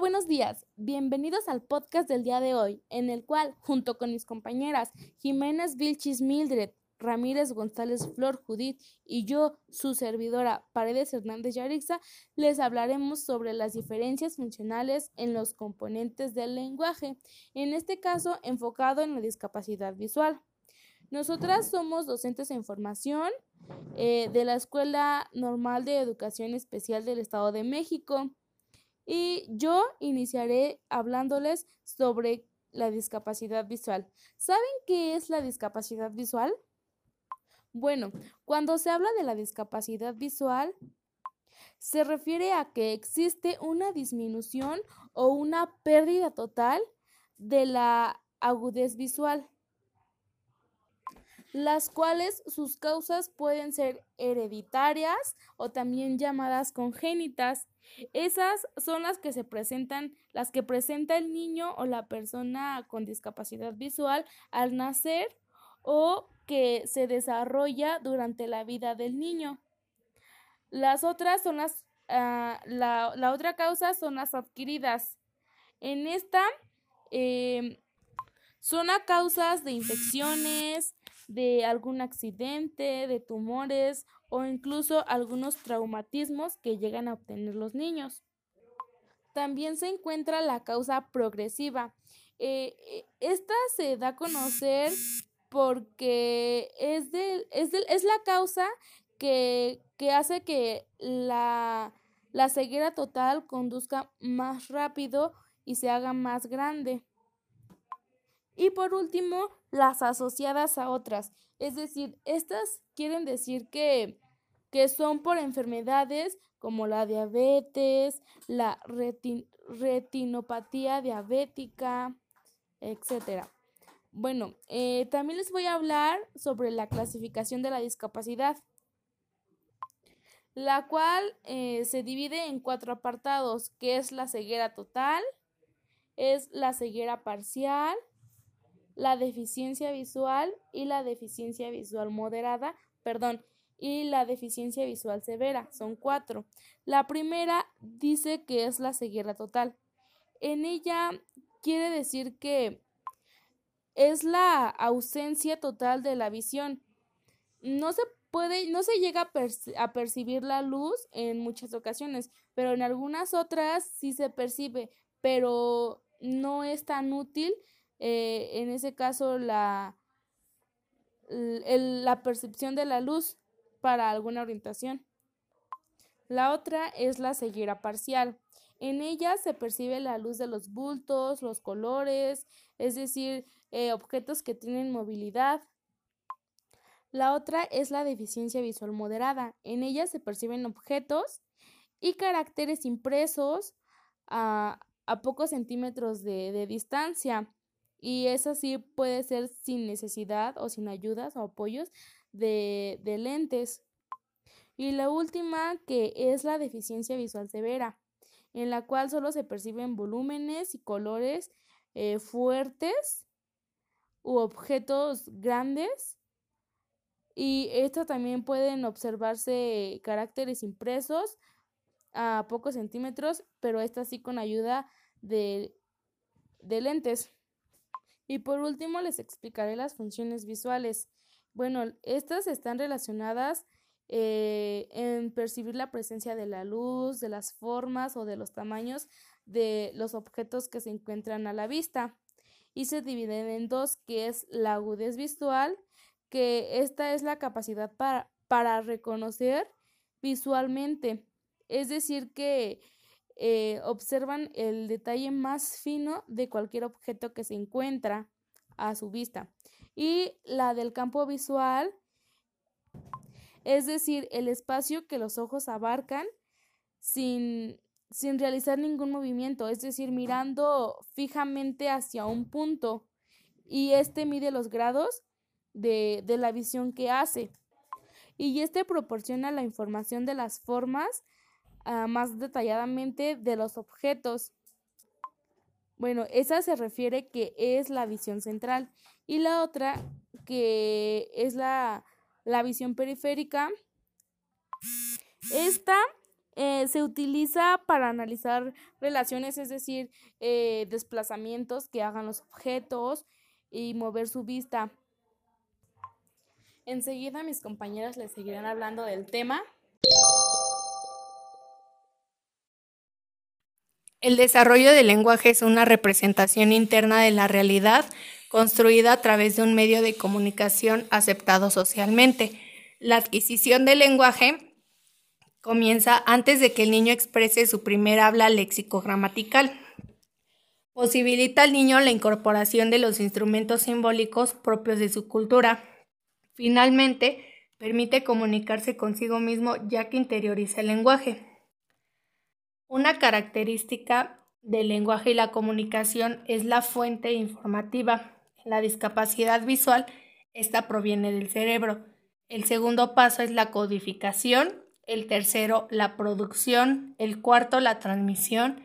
Buenos días. Bienvenidos al podcast del día de hoy, en el cual, junto con mis compañeras Jiménez Vilchis Mildred, Ramírez González Flor Judith y yo, su servidora Paredes Hernández Yarixa, les hablaremos sobre las diferencias funcionales en los componentes del lenguaje, en este caso enfocado en la discapacidad visual. Nosotras somos docentes en formación eh, de la Escuela Normal de Educación Especial del Estado de México y yo iniciaré hablándoles sobre la discapacidad visual. ¿Saben qué es la discapacidad visual? Bueno, cuando se habla de la discapacidad visual, se refiere a que existe una disminución o una pérdida total de la agudez visual las cuales sus causas pueden ser hereditarias o también llamadas congénitas. Esas son las que se presentan, las que presenta el niño o la persona con discapacidad visual al nacer o que se desarrolla durante la vida del niño. Las otras son las, ah, la, otra causa son las adquiridas. En esta em, son a causas de infecciones, de algún accidente, de tumores o incluso algunos traumatismos que llegan a obtener los niños. También se encuentra la causa progresiva. Eh, eh, esta se da a conocer porque es, de, es, es la causa que, que hace que la, la ceguera total conduzca más rápido y se haga más grande. Y por último, las asociadas a otras. Es decir, estas quieren decir que, que son por enfermedades como la diabetes, la retinopatía diabética, etc. Bueno, eh, también les voy a hablar sobre la clasificación de la discapacidad, la cual eh, se divide en cuatro apartados, que es la ceguera total, es la ceguera parcial, la deficiencia visual y la deficiencia visual moderada, perdón, y la deficiencia visual severa. Son cuatro. La primera dice que es la ceguera total. En ella quiere decir que es la ausencia total de la visión. No se puede, no se llega a, a, percibir la luz en muchas ocasiones, pero en algunas otras sí se percibe, pero no es tan útil eh, en ese caso la, la percepción de la luz para alguna orientación. La otra es la ceguera parcial. En ella se percibe la luz de los bultos, los colores, es decir, eh, objetos que tienen movilidad. La otra es la deficiencia visual moderada. En ella se perciben objetos y caracteres impresos a, pocos centímetros de distancia y eso sí puede ser sin necesidad o sin ayudas o apoyos de, lentes. Y la última que es la deficiencia visual severa, en la cual solo se perciben volúmenes y colores eh, fuertes u objetos grandes. Y esto también pueden observarse caracteres impresos a pocos centímetros, pero esta sí con ayuda de, de lentes. Y por último les explicaré las funciones visuales. Bueno, estas están relacionadas eh, en percibir la presencia de la luz, de las formas o de los tamaños de los objetos que se encuentran a la vista. Y se dividen en dos, que es la agudez visual, que esta es la capacidad para, para reconocer visualmente. Es decir, que eh, observan el detalle más fino de cualquier objeto que se encuentra a su vista. Y la del campo visual, es decir, el espacio que los ojos abarcan sin, sin realizar ningún movimiento, es decir, mirando fijamente hacia un punto. Y este mide los grados de, de la visión que hace. Y este proporciona la información de las formas Ah, más detalladamente de los objetos. Bueno, esa se refiere que es la visión central y la otra que es la, visión periférica. Esta Eh, se utiliza para analizar relaciones, es decir, eh, desplazamientos que hagan los objetos y mover su vista. Enseguida mis compañeras les seguirán hablando del tema. El desarrollo del lenguaje es una representación interna de la realidad construida a través de un medio de comunicación aceptado socialmente. La adquisición del lenguaje comienza antes de que el niño exprese su primer habla léxico-gramatical. Posibilita al niño la incorporación de los instrumentos simbólicos propios de su cultura. Finalmente, permite comunicarse consigo mismo ya que interioriza el lenguaje. Una característica del lenguaje y la comunicación es la fuente informativa. La discapacidad visual, esta proviene del cerebro. El segundo paso es la codificación, el tercero la producción, el cuarto la transmisión,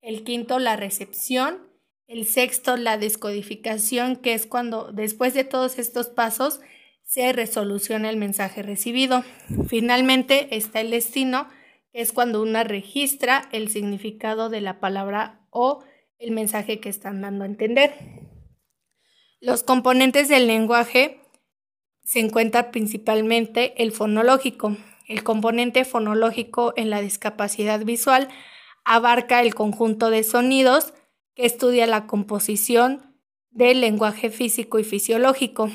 el quinto la recepción, el sexto la descodificación, que es cuando después de todos estos pasos se resoluciona el mensaje recibido. Finalmente está el destino, es cuando una registra el significado de la palabra o el mensaje que están dando a entender. Los componentes del lenguaje se encuentra principalmente el fonológico. El componente fonológico en la discapacidad visual abarca el conjunto de sonidos que estudia la composición del lenguaje físico y fisiológico.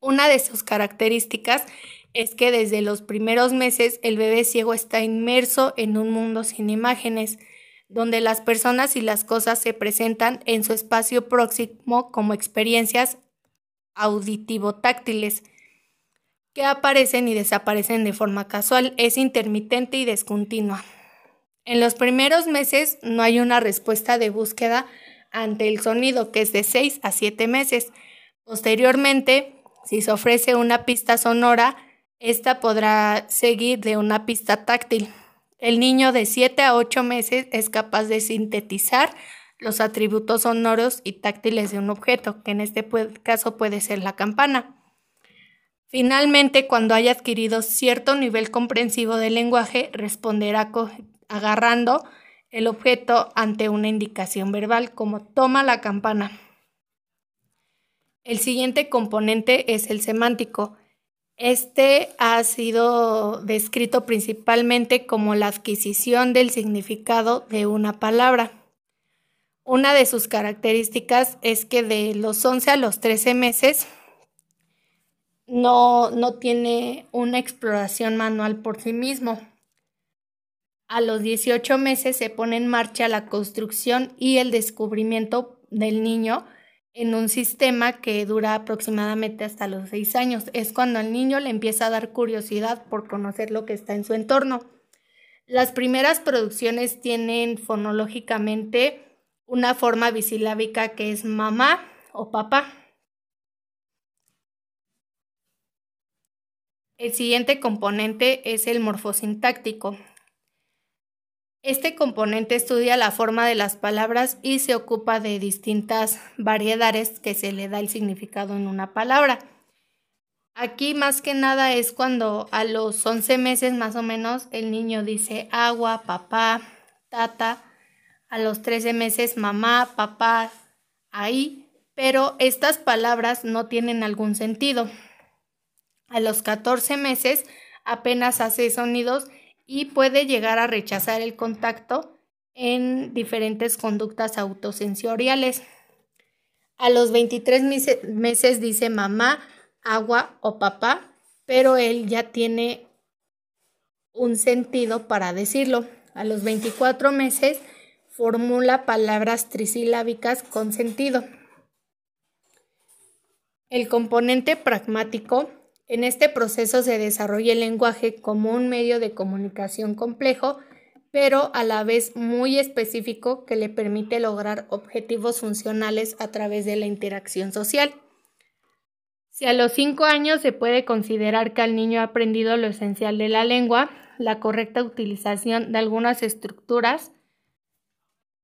Una de sus características es que desde los primeros meses el bebé ciego está inmerso en un mundo sin imágenes, donde las personas y las cosas se presentan en su espacio próximo como experiencias auditivo-táctiles que aparecen y desaparecen de forma casual, es intermitente y descontinua. En los primeros meses no hay una respuesta de búsqueda ante el sonido, que es de 6 a 7 meses. Posteriormente, si se ofrece una pista sonora, esta podrá seguir de una pista táctil. El niño de 7 a 8 meses es capaz de sintetizar los atributos sonoros y táctiles de un objeto, que en este caso puede ser la campana. Finalmente, cuando haya adquirido cierto nivel comprensivo del lenguaje, responderá agarrando el objeto ante una indicación verbal como toma la campana. El siguiente componente es el semántico. Este ha sido descrito principalmente como la adquisición del significado de una palabra. Una de sus características es que de los 11 a los 13 meses no, no tiene una exploración manual por sí mismo. A los 18 meses se pone en marcha la construcción y el descubrimiento del niño en un sistema que dura aproximadamente hasta los 6 años. Es cuando al niño le empieza a dar curiosidad por conocer lo que está en su entorno. Las primeras producciones tienen fonológicamente una forma bisilábica que es mamá o papá. El siguiente componente es el morfosintáctico. Este componente estudia la forma de las palabras y se ocupa de distintas variedades que se le da el significado en una palabra. Aquí más que nada es cuando a los 11 meses más o menos el niño dice agua, papá, tata, a los 13 meses mamá, papá, ahí, pero estas palabras no tienen algún sentido. A los 14 meses apenas hace sonidos y puede llegar a rechazar el contacto en diferentes conductas autosensoriales. A los 23 meses dice mamá, agua o papá, pero él ya tiene un sentido para decirlo. A los 24 meses formula palabras trisilábicas con sentido. El componente pragmático en este proceso se desarrolla el lenguaje como un medio de comunicación complejo, pero a la vez muy específico que le permite lograr objetivos funcionales a través de la interacción social. Si a los cinco años se puede considerar que el niño ha aprendido lo esencial de la lengua, la correcta utilización de algunas estructuras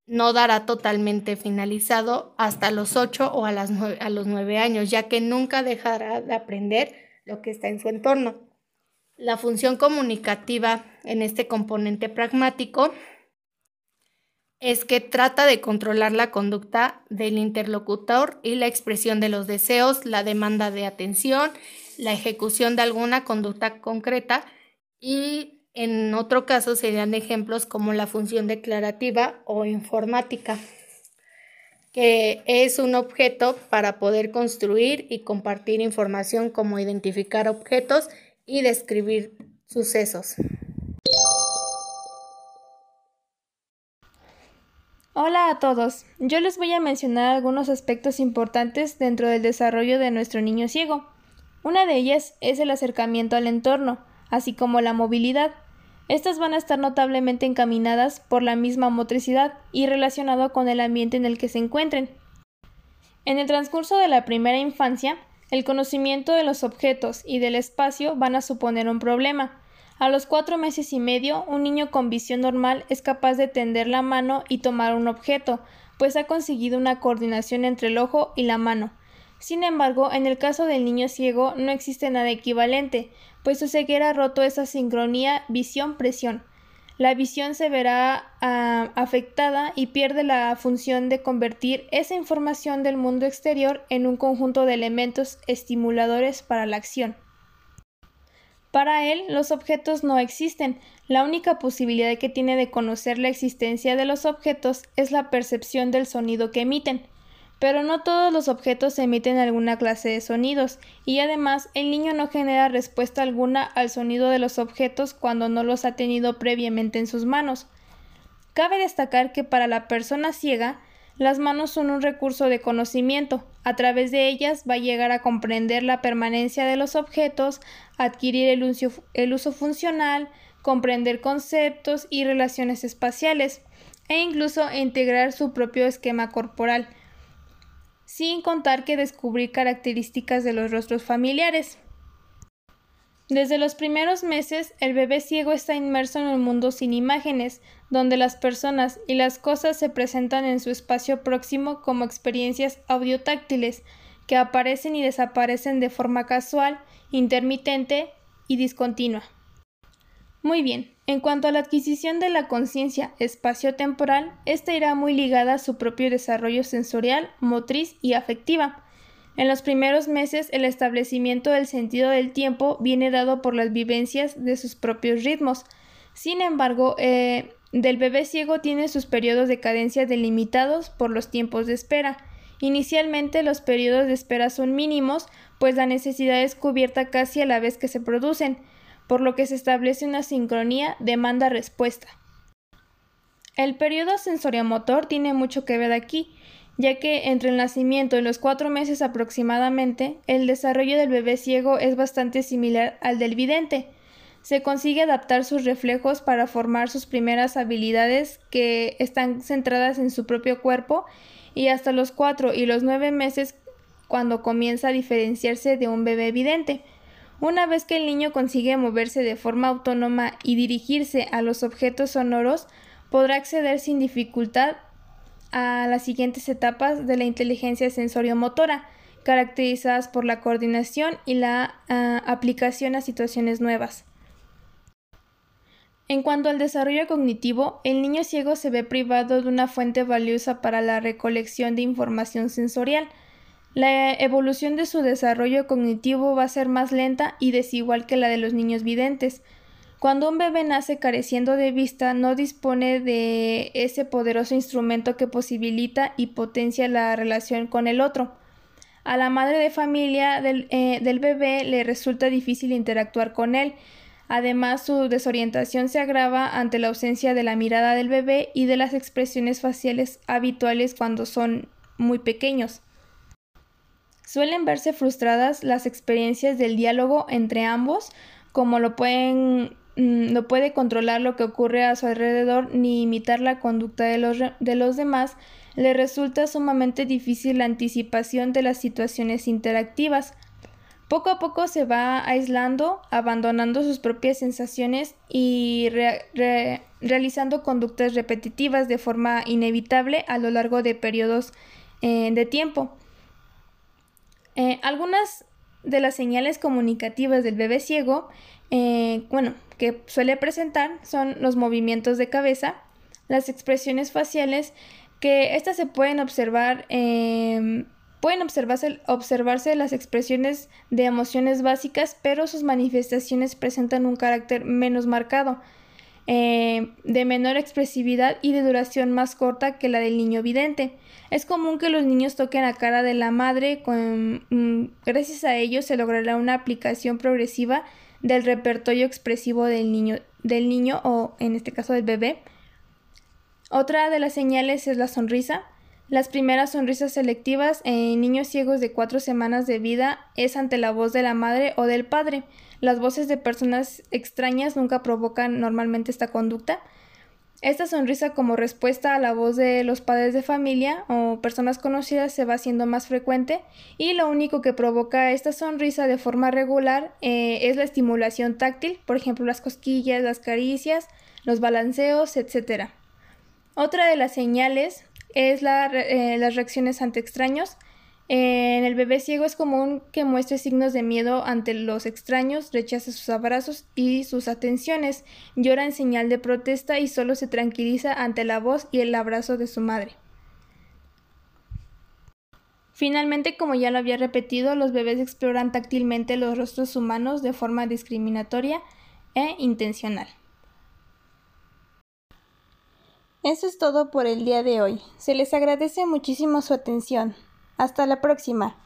no dará totalmente finalizado hasta los ocho o a, a los nueve años, ya que nunca dejará de aprender lo que está en su entorno. La función comunicativa en este componente pragmático es que trata de controlar la conducta del interlocutor y la expresión de los deseos, la demanda de atención, la ejecución de alguna conducta concreta y en otro caso serían ejemplos como la función declarativa o informática, que es un objeto para poder construir y compartir información como identificar objetos y describir sucesos. Hola a todos, yo les voy a mencionar algunos aspectos importantes dentro del desarrollo de nuestro niño ciego. Una de ellas es el acercamiento al entorno, así como la movilidad. Estas van a estar notablemente encaminadas por la misma motricidad y relacionado con el ambiente en el que se encuentren. En el transcurso de la primera infancia, el conocimiento de los objetos y del espacio van a suponer un problema. A los cuatro meses y medio, un niño con visión normal es capaz de tender la mano y tomar un objeto, pues ha conseguido una coordinación entre el ojo y la mano. Sin embargo, en el caso del niño ciego no existe nada equivalente, pues su ceguera ha roto esa sincronía visión-presión la visión se verá ah, afectada y pierde la función de convertir esa información del mundo exterior en un conjunto de elementos estimuladores para la acción. Para él, los objetos no existen. La única posibilidad que tiene de conocer la existencia de los objetos es la percepción del sonido que emiten. Pero no todos los objetos emiten alguna clase de sonidos, y además el niño no genera respuesta alguna al sonido de los objetos cuando no los ha tenido previamente en sus manos. Cabe destacar que para la persona ciega, las manos son un recurso de conocimiento. A través de ellas va a llegar a comprender la permanencia de los objetos, adquirir el uso, el uso funcional, comprender conceptos y relaciones espaciales, e incluso integrar su propio esquema corporal sin contar que descubrir características de los rostros familiares. Desde los primeros meses, el bebé ciego está inmerso en un mundo sin imágenes, donde las personas y las cosas se presentan en su espacio próximo como experiencias audiotáctiles, que aparecen y desaparecen de forma casual, intermitente y discontinua. Muy bien, en cuanto a la adquisición de la conciencia espaciotemporal, esta irá muy ligada a su propio desarrollo sensorial, motriz y afectiva. En los primeros meses, el establecimiento del sentido del tiempo viene dado por las vivencias de sus propios ritmos. Sin embargo, eh, del bebé ciego tiene sus periodos de cadencia delimitados por los tiempos de espera. Inicialmente los periodos de espera son mínimos, pues la necesidad es cubierta casi a la vez que se producen por lo que se establece una sincronía demanda-respuesta. El periodo sensoriomotor tiene mucho que ver aquí, ya que entre el nacimiento y los cuatro meses aproximadamente, el desarrollo del bebé ciego es bastante similar al del vidente. Se consigue adaptar sus reflejos para formar sus primeras habilidades que están centradas en su propio cuerpo y hasta los cuatro y los nueve meses cuando comienza a diferenciarse de un bebé vidente. Una vez que el niño consigue moverse de forma autónoma y dirigirse a los objetos sonoros, podrá acceder sin dificultad a las siguientes etapas de la inteligencia sensoriomotora, caracterizadas por la coordinación y la ah, aplicación a situaciones nuevas. En cuanto al desarrollo cognitivo, el niño ciego se ve privado de una fuente valiosa para la recolección de información sensorial, la evolución de su desarrollo cognitivo va a ser más lenta y desigual que la de los niños videntes. Cuando un bebé nace careciendo de vista, no dispone de ese poderoso instrumento que posibilita y potencia la relación con el otro. A la madre de familia del, eh, del bebé le resulta difícil interactuar con él. Además, su desorientación se agrava ante la ausencia de la mirada del bebé y de las expresiones faciales habituales cuando son muy pequeños. Suelen verse frustradas las experiencias del diálogo entre ambos, como lo pueden mm, no puede controlar lo que ocurre a su alrededor ni imitar la conducta de los, de los demás, le resulta sumamente difícil la anticipación de las situaciones interactivas. Poco a poco se va aislando, abandonando sus propias sensaciones y realizando conductas repetitivas de forma inevitable a lo largo de periodos eh, de tiempo. Eh, algunas de las señales comunicativas del bebé ciego, eh, bueno, que suele presentar son los movimientos de cabeza, las expresiones faciales, que estas se pueden observar, em, pueden observarse, observarse las expresiones de emociones básicas, pero sus manifestaciones presentan un carácter menos marcado, eh, de menor expresividad y de duración más corta que la del niño vidente. Es común que los niños toquen la cara de la madre, con, mm, gracias a ello se logrará una aplicación progresiva del repertorio expresivo del niño, del niño o en este caso del bebé. Otra de las señales es la sonrisa. Las primeras sonrisas selectivas en niños ciegos de cuatro semanas de vida es ante la voz de la madre o del padre. Las voces de personas extrañas nunca provocan normalmente esta conducta. Esta sonrisa como respuesta a la voz de los padres de familia o personas conocidas se va haciendo más frecuente y lo único que provoca esta sonrisa de forma regular eh, es la estimulación táctil, por ejemplo las cosquillas, las caricias, los balanceos, etc. Otra de las señales es eh, las reacciones ante extraños. En el bebé ciego es común que muestre signos de miedo ante los extraños, rechace sus abrazos y sus atenciones, llora en señal de protesta y solo se tranquiliza ante la voz y el abrazo de su madre. Finalmente, como ya lo había repetido, los bebés exploran táctilmente los rostros humanos de forma discriminatoria e intencional. Eso es todo por el día de hoy. Se les agradece muchísimo su atención. Hasta la próxima.